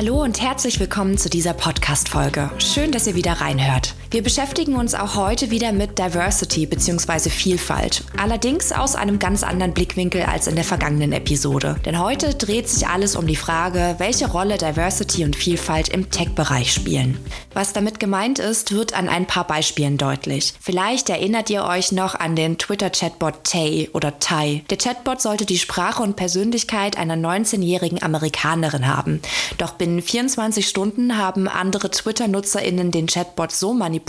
Hallo und herzlich willkommen zu dieser Podcast-Folge. Schön, dass ihr wieder reinhört. Wir beschäftigen uns auch heute wieder mit Diversity bzw. Vielfalt. Allerdings aus einem ganz anderen Blickwinkel als in der vergangenen Episode. Denn heute dreht sich alles um die Frage, welche Rolle Diversity und Vielfalt im Tech-Bereich spielen. Was damit gemeint ist, wird an ein paar Beispielen deutlich. Vielleicht erinnert ihr euch noch an den Twitter-Chatbot Tay oder Tai. Der Chatbot sollte die Sprache und Persönlichkeit einer 19-jährigen Amerikanerin haben. Doch binnen 24 Stunden haben andere Twitter-NutzerInnen den Chatbot so manipuliert,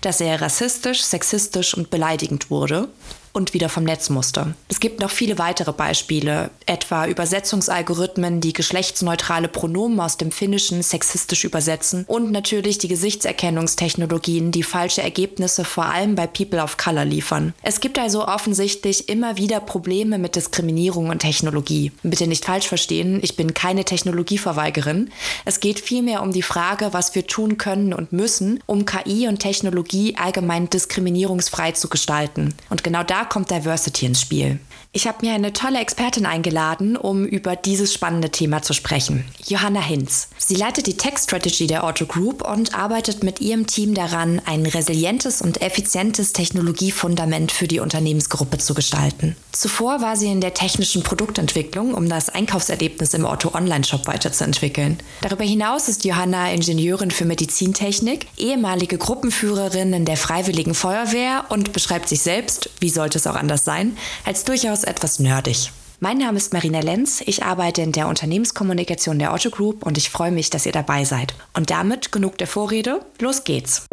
dass er rassistisch, sexistisch und beleidigend wurde und wieder vom Netz musste. Es gibt noch viele weitere Beispiele, etwa Übersetzungsalgorithmen, die geschlechtsneutrale Pronomen aus dem Finnischen sexistisch übersetzen und natürlich die Gesichtserkennungstechnologien, die falsche Ergebnisse vor allem bei People of Color liefern. Es gibt also offensichtlich immer wieder Probleme mit Diskriminierung und Technologie. Bitte nicht falsch verstehen, ich bin keine Technologieverweigerin. Es geht vielmehr um die Frage, was wir tun können und müssen, um KI und Technologie allgemein diskriminierungsfrei zu gestalten. Und genau da kommt Diversity ins Spiel. Ich habe mir eine tolle Expertin eingeladen, um über dieses spannende Thema zu sprechen. Johanna Hinz. Sie leitet die Tech Strategy der Otto Group und arbeitet mit ihrem Team daran, ein resilientes und effizientes Technologiefundament für die Unternehmensgruppe zu gestalten. Zuvor war sie in der technischen Produktentwicklung, um das Einkaufserlebnis im Otto Online-Shop weiterzuentwickeln. Darüber hinaus ist Johanna Ingenieurin für Medizintechnik, ehemalige Gruppenführerin in der Freiwilligen Feuerwehr und beschreibt sich selbst, wie sollte es auch anders sein, als durchaus durchaus etwas nerdig. Mein Name ist Marina Lenz, ich arbeite in der Unternehmenskommunikation der Otto Group und ich freue mich, dass ihr dabei seid. Und damit genug der Vorrede, los geht's.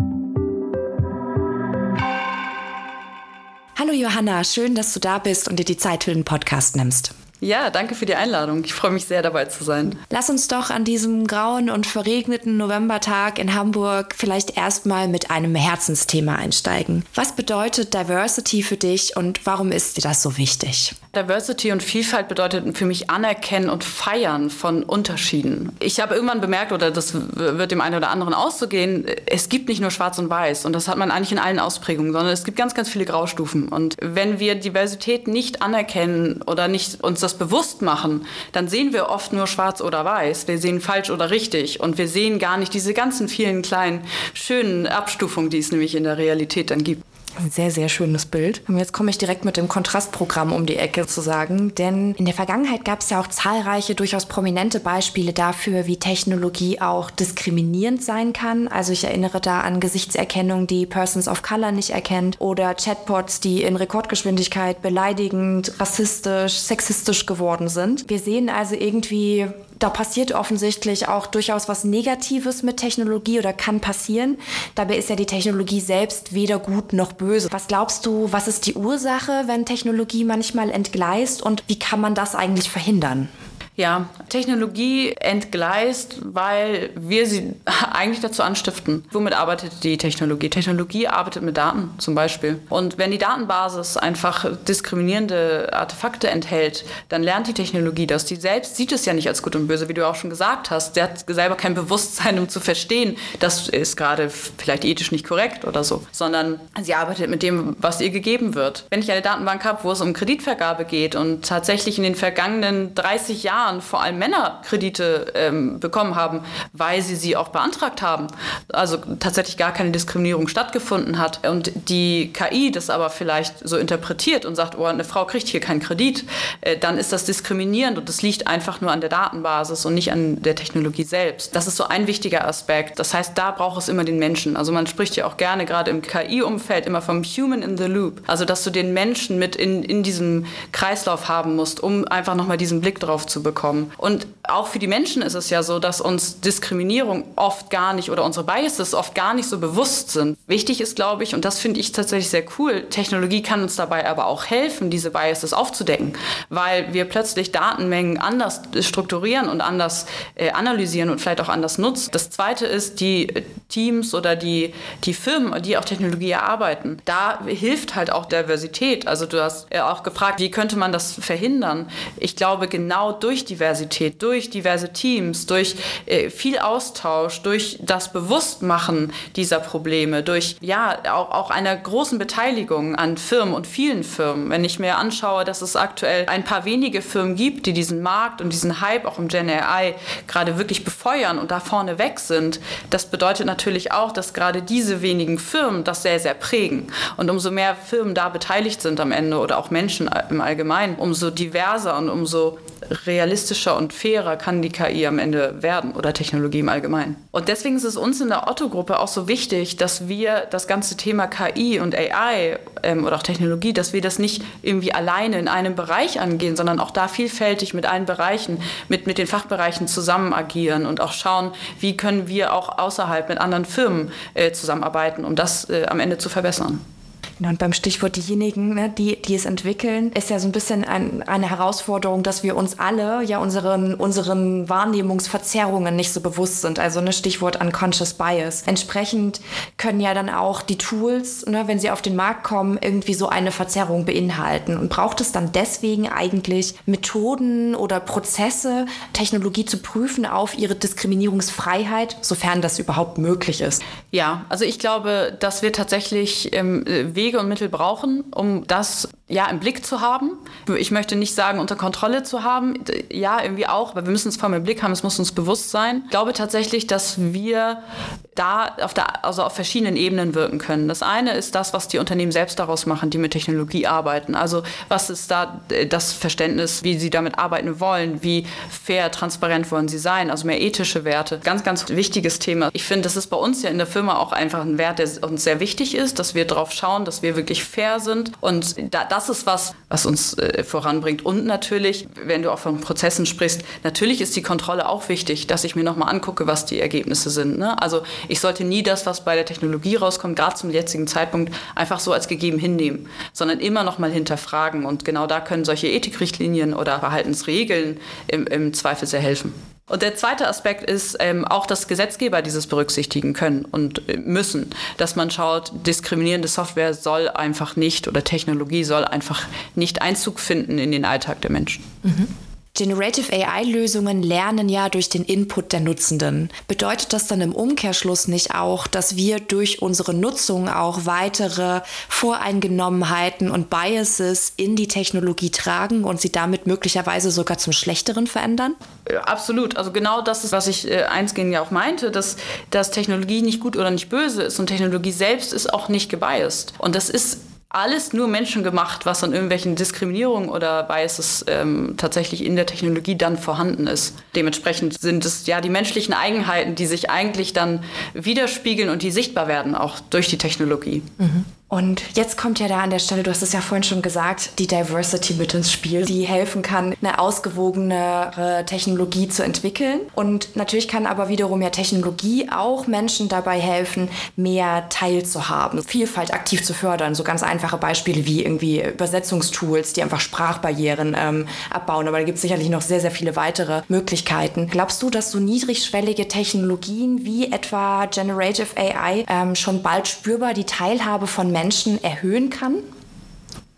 Hallo Johanna, schön, dass du da bist und dir die Zeit für den Podcast nimmst. Ja, danke für die Einladung. Ich freue mich sehr, dabei zu sein. Lass uns doch an diesem grauen und verregneten Novembertag in Hamburg vielleicht erstmal mit einem Herzensthema einsteigen. Was bedeutet Diversity für dich und warum ist dir das so wichtig? Diversity und Vielfalt bedeutet für mich Anerkennen und Feiern von Unterschieden. Ich habe irgendwann bemerkt, oder das wird dem einen oder anderen auszugehen, es gibt nicht nur Schwarz und Weiß und das hat man eigentlich in allen Ausprägungen, sondern es gibt ganz, ganz viele Graustufen. Und wenn wir Diversität nicht anerkennen oder nicht uns das das bewusst machen, dann sehen wir oft nur schwarz oder weiß. Wir sehen falsch oder richtig und wir sehen gar nicht diese ganzen vielen kleinen, schönen Abstufungen, die es nämlich in der Realität dann gibt. Ein sehr, sehr schönes Bild. Und jetzt komme ich direkt mit dem Kontrastprogramm um die Ecke zu sagen, denn in der Vergangenheit gab es ja auch zahlreiche, durchaus prominente Beispiele dafür, wie Technologie auch diskriminierend sein kann. Also ich erinnere da an Gesichtserkennung, die Persons of Color nicht erkennt oder Chatbots, die in Rekordgeschwindigkeit beleidigend, rassistisch, sexistisch geworden sind. Wir sehen also irgendwie da passiert offensichtlich auch durchaus was Negatives mit Technologie oder kann passieren. Dabei ist ja die Technologie selbst weder gut noch böse. Was glaubst du, was ist die Ursache, wenn Technologie manchmal entgleist und wie kann man das eigentlich verhindern? Ja, Technologie entgleist, weil wir sie eigentlich dazu anstiften. Womit arbeitet die Technologie? Technologie arbeitet mit Daten zum Beispiel. Und wenn die Datenbasis einfach diskriminierende Artefakte enthält, dann lernt die Technologie das. Die selbst sieht es ja nicht als gut und böse, wie du auch schon gesagt hast. Sie hat selber kein Bewusstsein, um zu verstehen, das ist gerade vielleicht ethisch nicht korrekt oder so, sondern sie arbeitet mit dem, was ihr gegeben wird. Wenn ich eine Datenbank habe, wo es um Kreditvergabe geht und tatsächlich in den vergangenen 30 Jahren Jahren vor allem Männer Kredite ähm, bekommen haben, weil sie sie auch beantragt haben. Also tatsächlich gar keine Diskriminierung stattgefunden hat. Und die KI das aber vielleicht so interpretiert und sagt, oh, eine Frau kriegt hier keinen Kredit, äh, dann ist das diskriminierend und das liegt einfach nur an der Datenbasis und nicht an der Technologie selbst. Das ist so ein wichtiger Aspekt. Das heißt, da braucht es immer den Menschen. Also man spricht ja auch gerne gerade im KI-Umfeld immer vom Human in the Loop. Also dass du den Menschen mit in, in diesem Kreislauf haben musst, um einfach nochmal diesen Blick drauf zu bekommen bekommen. Und auch für die Menschen ist es ja so, dass uns Diskriminierung oft gar nicht oder unsere Biases oft gar nicht so bewusst sind. Wichtig ist, glaube ich, und das finde ich tatsächlich sehr cool, Technologie kann uns dabei aber auch helfen, diese Biases aufzudecken, weil wir plötzlich Datenmengen anders strukturieren und anders äh, analysieren und vielleicht auch anders nutzen. Das Zweite ist, die äh, Teams oder die, die Firmen, die auch Technologie erarbeiten, da hilft halt auch Diversität. Also du hast äh, auch gefragt, wie könnte man das verhindern? Ich glaube, genau durch durch Diversität, durch diverse Teams, durch äh, viel Austausch, durch das Bewusstmachen dieser Probleme, durch ja auch, auch einer großen Beteiligung an Firmen und vielen Firmen. Wenn ich mir anschaue, dass es aktuell ein paar wenige Firmen gibt, die diesen Markt und diesen Hype auch im Gen AI gerade wirklich befeuern und da vorne weg sind, das bedeutet natürlich auch, dass gerade diese wenigen Firmen das sehr, sehr prägen. Und umso mehr Firmen da beteiligt sind am Ende oder auch Menschen im Allgemeinen, umso diverser und umso realistischer und fairer kann die KI am Ende werden oder Technologie im Allgemeinen. Und deswegen ist es uns in der Otto-Gruppe auch so wichtig, dass wir das ganze Thema KI und AI ähm, oder auch Technologie, dass wir das nicht irgendwie alleine in einem Bereich angehen, sondern auch da vielfältig mit allen Bereichen, mit, mit den Fachbereichen zusammen agieren und auch schauen, wie können wir auch außerhalb mit anderen Firmen äh, zusammenarbeiten, um das äh, am Ende zu verbessern. Und beim Stichwort diejenigen, ne, die, die es entwickeln, ist ja so ein bisschen ein, eine Herausforderung, dass wir uns alle ja unseren, unseren Wahrnehmungsverzerrungen nicht so bewusst sind. Also ne Stichwort Unconscious Bias. Entsprechend können ja dann auch die Tools, ne, wenn sie auf den Markt kommen, irgendwie so eine Verzerrung beinhalten. Und braucht es dann deswegen eigentlich Methoden oder Prozesse, Technologie zu prüfen auf ihre Diskriminierungsfreiheit, sofern das überhaupt möglich ist? Ja, also ich glaube, dass wir tatsächlich ähm, Wege Wege und Mittel brauchen, um das ja im Blick zu haben. Ich möchte nicht sagen, unter Kontrolle zu haben. Ja, irgendwie auch, aber wir müssen es vor allem im Blick haben, es muss uns bewusst sein. Ich glaube tatsächlich, dass wir da auf, der, also auf verschiedenen Ebenen wirken können. Das eine ist das, was die Unternehmen selbst daraus machen, die mit Technologie arbeiten. Also was ist da äh, das Verständnis, wie sie damit arbeiten wollen, wie fair, transparent wollen sie sein, also mehr ethische Werte. Ganz, ganz wichtiges Thema. Ich finde, das ist bei uns ja in der Firma auch einfach ein Wert, der uns sehr wichtig ist, dass wir darauf schauen, dass wir wirklich fair sind. Und da, das ist was, was uns äh, voranbringt. Und natürlich, wenn du auch von Prozessen sprichst, natürlich ist die Kontrolle auch wichtig, dass ich mir nochmal angucke, was die Ergebnisse sind. Ne? Also ich sollte nie das, was bei der Technologie rauskommt, gerade zum jetzigen Zeitpunkt, einfach so als gegeben hinnehmen, sondern immer nochmal hinterfragen. Und genau da können solche Ethikrichtlinien oder Verhaltensregeln im, im Zweifel sehr helfen. Und der zweite Aspekt ist ähm, auch, dass Gesetzgeber dieses berücksichtigen können und äh, müssen, dass man schaut, diskriminierende Software soll einfach nicht oder Technologie soll einfach nicht Einzug finden in den Alltag der Menschen. Mhm. Generative AI-Lösungen lernen ja durch den Input der Nutzenden. Bedeutet das dann im Umkehrschluss nicht auch, dass wir durch unsere Nutzung auch weitere Voreingenommenheiten und Biases in die Technologie tragen und sie damit möglicherweise sogar zum Schlechteren verändern? Absolut. Also genau das ist, was ich äh, eingehend ja auch meinte, dass, dass Technologie nicht gut oder nicht böse ist und Technologie selbst ist auch nicht gebiased. Und das ist alles nur menschengemacht, was an irgendwelchen Diskriminierungen oder Biases ähm, tatsächlich in der Technologie dann vorhanden ist. Dementsprechend sind es ja die menschlichen Eigenheiten, die sich eigentlich dann widerspiegeln und die sichtbar werden, auch durch die Technologie. Mhm. Und jetzt kommt ja da an der Stelle, du hast es ja vorhin schon gesagt, die Diversity mit ins Spiel, die helfen kann, eine ausgewogenere Technologie zu entwickeln. Und natürlich kann aber wiederum ja Technologie auch Menschen dabei helfen, mehr teilzuhaben, Vielfalt aktiv zu fördern. So ganz einfache Beispiele wie irgendwie Übersetzungstools, die einfach Sprachbarrieren ähm, abbauen. Aber da gibt es sicherlich noch sehr, sehr viele weitere Möglichkeiten. Glaubst du, dass so niedrigschwellige Technologien wie etwa Generative AI ähm, schon bald spürbar die Teilhabe von Menschen Menschen erhöhen kann?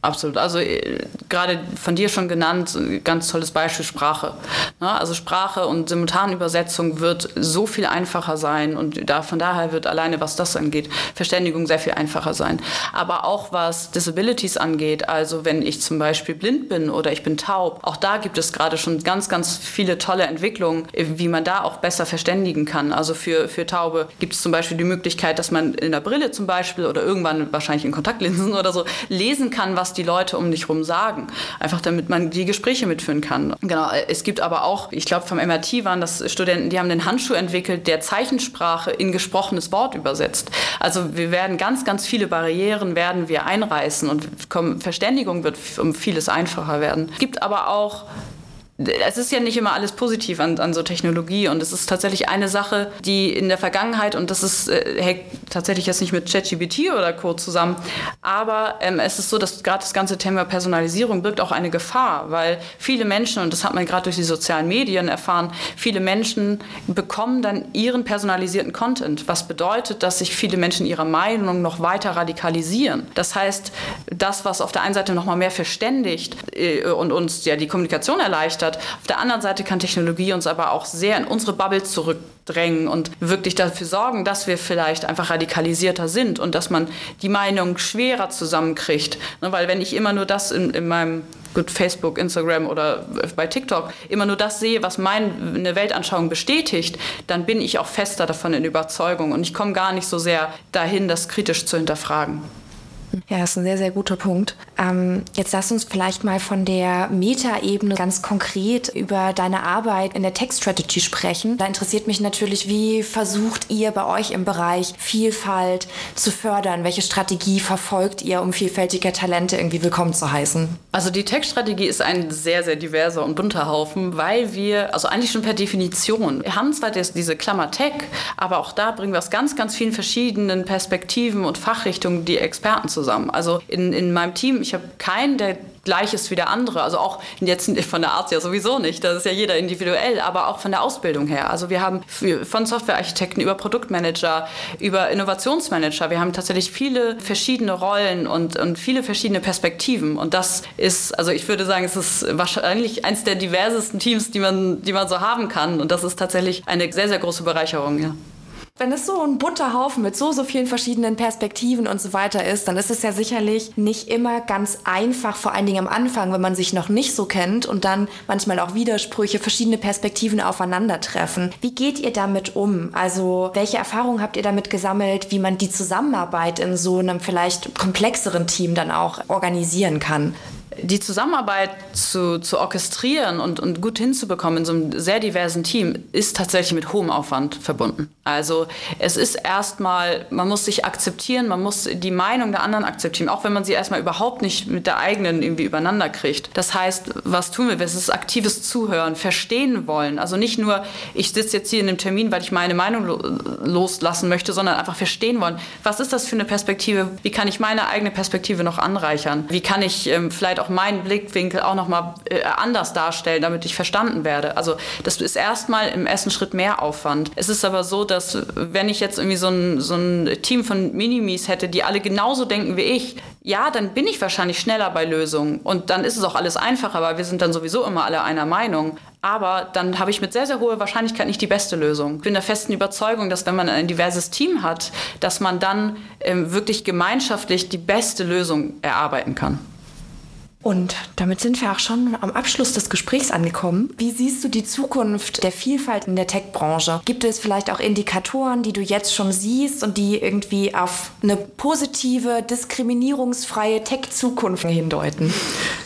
Absolut. Also äh, gerade von dir schon genannt, ganz tolles Beispiel Sprache. Ne? Also Sprache und Simultanübersetzung wird so viel einfacher sein und da, von daher wird alleine, was das angeht, Verständigung sehr viel einfacher sein. Aber auch was Disabilities angeht, also wenn ich zum Beispiel blind bin oder ich bin taub, auch da gibt es gerade schon ganz, ganz viele tolle Entwicklungen, wie man da auch besser verständigen kann. Also für, für Taube gibt es zum Beispiel die Möglichkeit, dass man in der Brille zum Beispiel oder irgendwann wahrscheinlich in Kontaktlinsen oder so lesen kann, was die Leute um dich herum sagen. Einfach damit man die Gespräche mitführen kann. Genau, es gibt aber auch, ich glaube vom MRT waren das Studenten, die haben den Handschuh entwickelt, der Zeichensprache in gesprochenes Wort übersetzt. Also wir werden ganz, ganz viele Barrieren werden wir einreißen und Verständigung wird um vieles einfacher werden. Es gibt aber auch es ist ja nicht immer alles positiv an, an so Technologie und es ist tatsächlich eine Sache, die in der Vergangenheit, und das ist, äh, hängt tatsächlich jetzt nicht mit ChatGPT oder Co. zusammen, aber ähm, es ist so, dass gerade das ganze Thema Personalisierung birgt auch eine Gefahr, weil viele Menschen, und das hat man gerade durch die sozialen Medien erfahren, viele Menschen bekommen dann ihren personalisierten Content, was bedeutet, dass sich viele Menschen ihrer Meinung noch weiter radikalisieren. Das heißt, das, was auf der einen Seite noch mal mehr verständigt äh, und uns ja die Kommunikation erleichtert, erleichtert. Auf der anderen Seite kann Technologie uns aber auch sehr in unsere Bubble zurückdrängen und wirklich dafür sorgen, dass wir vielleicht einfach radikalisierter sind und dass man die Meinung schwerer zusammenkriegt. Ne, weil wenn ich immer nur das in, in meinem gut Facebook, Instagram oder bei TikTok immer nur das sehe, was meine Weltanschauung bestätigt, dann bin ich auch fester davon in Überzeugung und ich komme gar nicht so sehr dahin, das kritisch zu hinterfragen. Ja, das ist ein sehr, sehr guter Punkt. Ähm, jetzt lass uns vielleicht mal von der Meta-Ebene ganz konkret über deine Arbeit in der Tech-Strategy sprechen. Da interessiert mich natürlich, wie versucht ihr bei euch im Bereich Vielfalt zu fördern? Welche Strategie verfolgt ihr, um vielfältige Talente irgendwie willkommen zu heißen? Also die Tech-Strategie ist ein sehr, sehr diverser und bunter Haufen, weil wir, also eigentlich schon per Definition, wir haben zwar das, diese Klammer Tech, aber auch da bringen wir aus ganz, ganz vielen verschiedenen Perspektiven und Fachrichtungen die Experten zusammen zusammen. Also in, in meinem Team, ich habe keinen, der gleich ist wie der andere. Also auch jetzt von der Art ja sowieso nicht, das ist ja jeder individuell, aber auch von der Ausbildung her. Also wir haben von Softwarearchitekten über Produktmanager, über Innovationsmanager, wir haben tatsächlich viele verschiedene Rollen und, und viele verschiedene Perspektiven. Und das ist, also ich würde sagen, es ist wahrscheinlich eines der diversesten Teams, die man, die man so haben kann. Und das ist tatsächlich eine sehr, sehr große Bereicherung, ja. Wenn es so ein bunter Haufen mit so, so vielen verschiedenen Perspektiven und so weiter ist, dann ist es ja sicherlich nicht immer ganz einfach, vor allen Dingen am Anfang, wenn man sich noch nicht so kennt und dann manchmal auch Widersprüche, verschiedene Perspektiven aufeinandertreffen. Wie geht ihr damit um? Also, welche Erfahrungen habt ihr damit gesammelt, wie man die Zusammenarbeit in so einem vielleicht komplexeren Team dann auch organisieren kann? Die Zusammenarbeit zu, zu orchestrieren und, und gut hinzubekommen in so einem sehr diversen Team ist tatsächlich mit hohem Aufwand verbunden. Also es ist erstmal, man muss sich akzeptieren, man muss die Meinung der anderen akzeptieren, auch wenn man sie erstmal überhaupt nicht mit der eigenen irgendwie übereinander kriegt. Das heißt, was tun wir? Es ist aktives Zuhören, verstehen wollen. Also nicht nur, ich sitze jetzt hier in dem Termin, weil ich meine Meinung loslassen möchte, sondern einfach verstehen wollen. Was ist das für eine Perspektive? Wie kann ich meine eigene Perspektive noch anreichern? Wie kann ich ähm, vielleicht auch meinen Blickwinkel auch nochmal äh, anders darstellen, damit ich verstanden werde. Also das ist erstmal im ersten Schritt mehr Aufwand. Es ist aber so, dass wenn ich jetzt irgendwie so ein, so ein Team von Minimis hätte, die alle genauso denken wie ich, ja, dann bin ich wahrscheinlich schneller bei Lösungen und dann ist es auch alles einfacher, weil wir sind dann sowieso immer alle einer Meinung. Aber dann habe ich mit sehr, sehr hoher Wahrscheinlichkeit nicht die beste Lösung. Ich bin der festen Überzeugung, dass wenn man ein diverses Team hat, dass man dann ähm, wirklich gemeinschaftlich die beste Lösung erarbeiten kann. Und damit sind wir auch schon am Abschluss des Gesprächs angekommen. Wie siehst du die Zukunft der Vielfalt in der Tech-Branche? Gibt es vielleicht auch Indikatoren, die du jetzt schon siehst und die irgendwie auf eine positive, diskriminierungsfreie Tech-Zukunft hindeuten?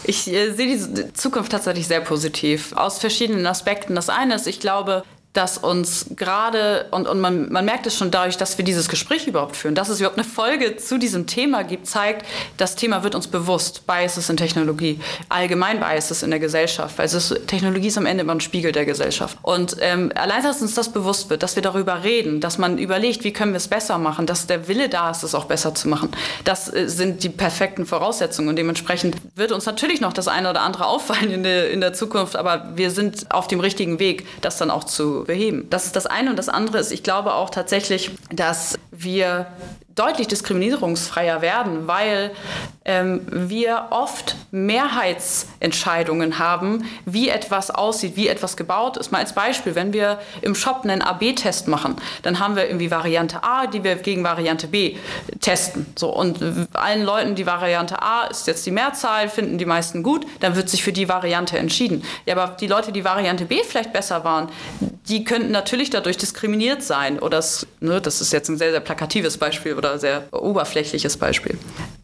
Ich äh, sehe die Zukunft tatsächlich sehr positiv aus verschiedenen Aspekten. Das eine ist, ich glaube, dass uns gerade, und, und man, man merkt es schon dadurch, dass wir dieses Gespräch überhaupt führen, dass es überhaupt eine Folge zu diesem Thema gibt, zeigt, das Thema wird uns bewusst. Biases in Technologie, allgemein Biases in der Gesellschaft, weil es ist, Technologie ist am Ende immer ein Spiegel der Gesellschaft. Und ähm, allein, dass uns das bewusst wird, dass wir darüber reden, dass man überlegt, wie können wir es besser machen, dass der Wille da ist, es auch besser zu machen, das äh, sind die perfekten Voraussetzungen. Und dementsprechend wird uns natürlich noch das eine oder andere auffallen in der, in der Zukunft, aber wir sind auf dem richtigen Weg, das dann auch zu beheben. Das ist das eine. Und das andere ist, ich glaube auch tatsächlich, dass wir deutlich diskriminierungsfreier werden, weil ähm, wir oft Mehrheitsentscheidungen haben, wie etwas aussieht, wie etwas gebaut ist. Mal als Beispiel, wenn wir im Shop einen AB-Test machen, dann haben wir irgendwie Variante A, die wir gegen Variante B testen. So, und allen Leuten, die Variante A ist jetzt die Mehrzahl, finden die meisten gut, dann wird sich für die Variante entschieden. Ja, aber die Leute, die Variante B vielleicht besser waren, die könnten natürlich dadurch diskriminiert sein. Oder das, ne, das ist jetzt ein sehr, sehr plakatives Beispiel oder sehr oberflächliches Beispiel.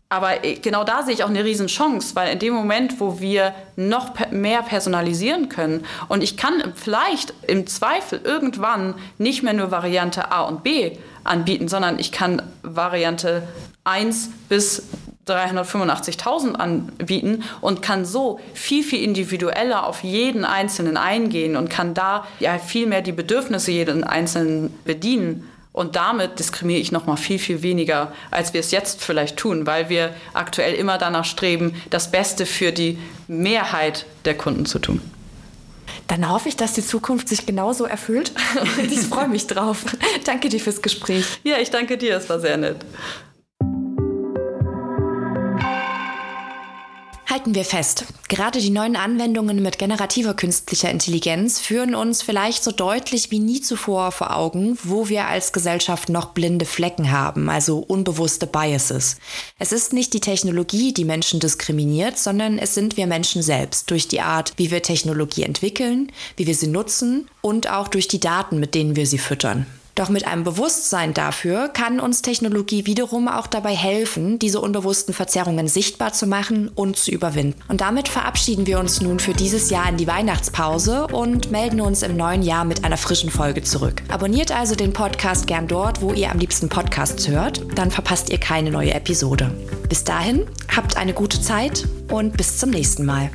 Aber genau da sehe ich auch eine Riesenchance, weil in dem Moment, wo wir noch mehr personalisieren können und ich kann vielleicht im Zweifel irgendwann nicht mehr nur Variante A und B anbieten, sondern ich kann Variante 1 bis 385.000 anbieten und kann so viel, viel individueller auf jeden Einzelnen eingehen und kann da ja viel mehr die Bedürfnisse jeden Einzelnen bedienen. Und damit diskriminiere ich noch mal viel, viel weniger, als wir es jetzt vielleicht tun, weil wir aktuell immer danach streben, das Beste für die Mehrheit der Kunden zu tun. Dann hoffe ich, dass die Zukunft sich genauso erfüllt. Und ich freue mich drauf. danke dir fürs Gespräch. Ja, ich danke dir. Es war sehr nett. Halten wir fest, gerade die neuen Anwendungen mit generativer künstlicher Intelligenz führen uns vielleicht so deutlich wie nie zuvor vor Augen, wo wir als Gesellschaft noch blinde Flecken haben, also unbewusste Biases. Es ist nicht die Technologie, die Menschen diskriminiert, sondern es sind wir Menschen selbst durch die Art, wie wir Technologie entwickeln, wie wir sie nutzen und auch durch die Daten, mit denen wir sie füttern. Doch mit einem Bewusstsein dafür kann uns Technologie wiederum auch dabei helfen, diese unbewussten Verzerrungen sichtbar zu machen und zu überwinden. Und damit verabschieden wir uns nun für dieses Jahr in die Weihnachtspause und melden uns im neuen Jahr mit einer frischen Folge zurück. Abonniert also den Podcast gern dort, wo ihr am liebsten Podcasts hört, dann verpasst ihr keine neue Episode. Bis dahin, habt eine gute Zeit und bis zum nächsten Mal.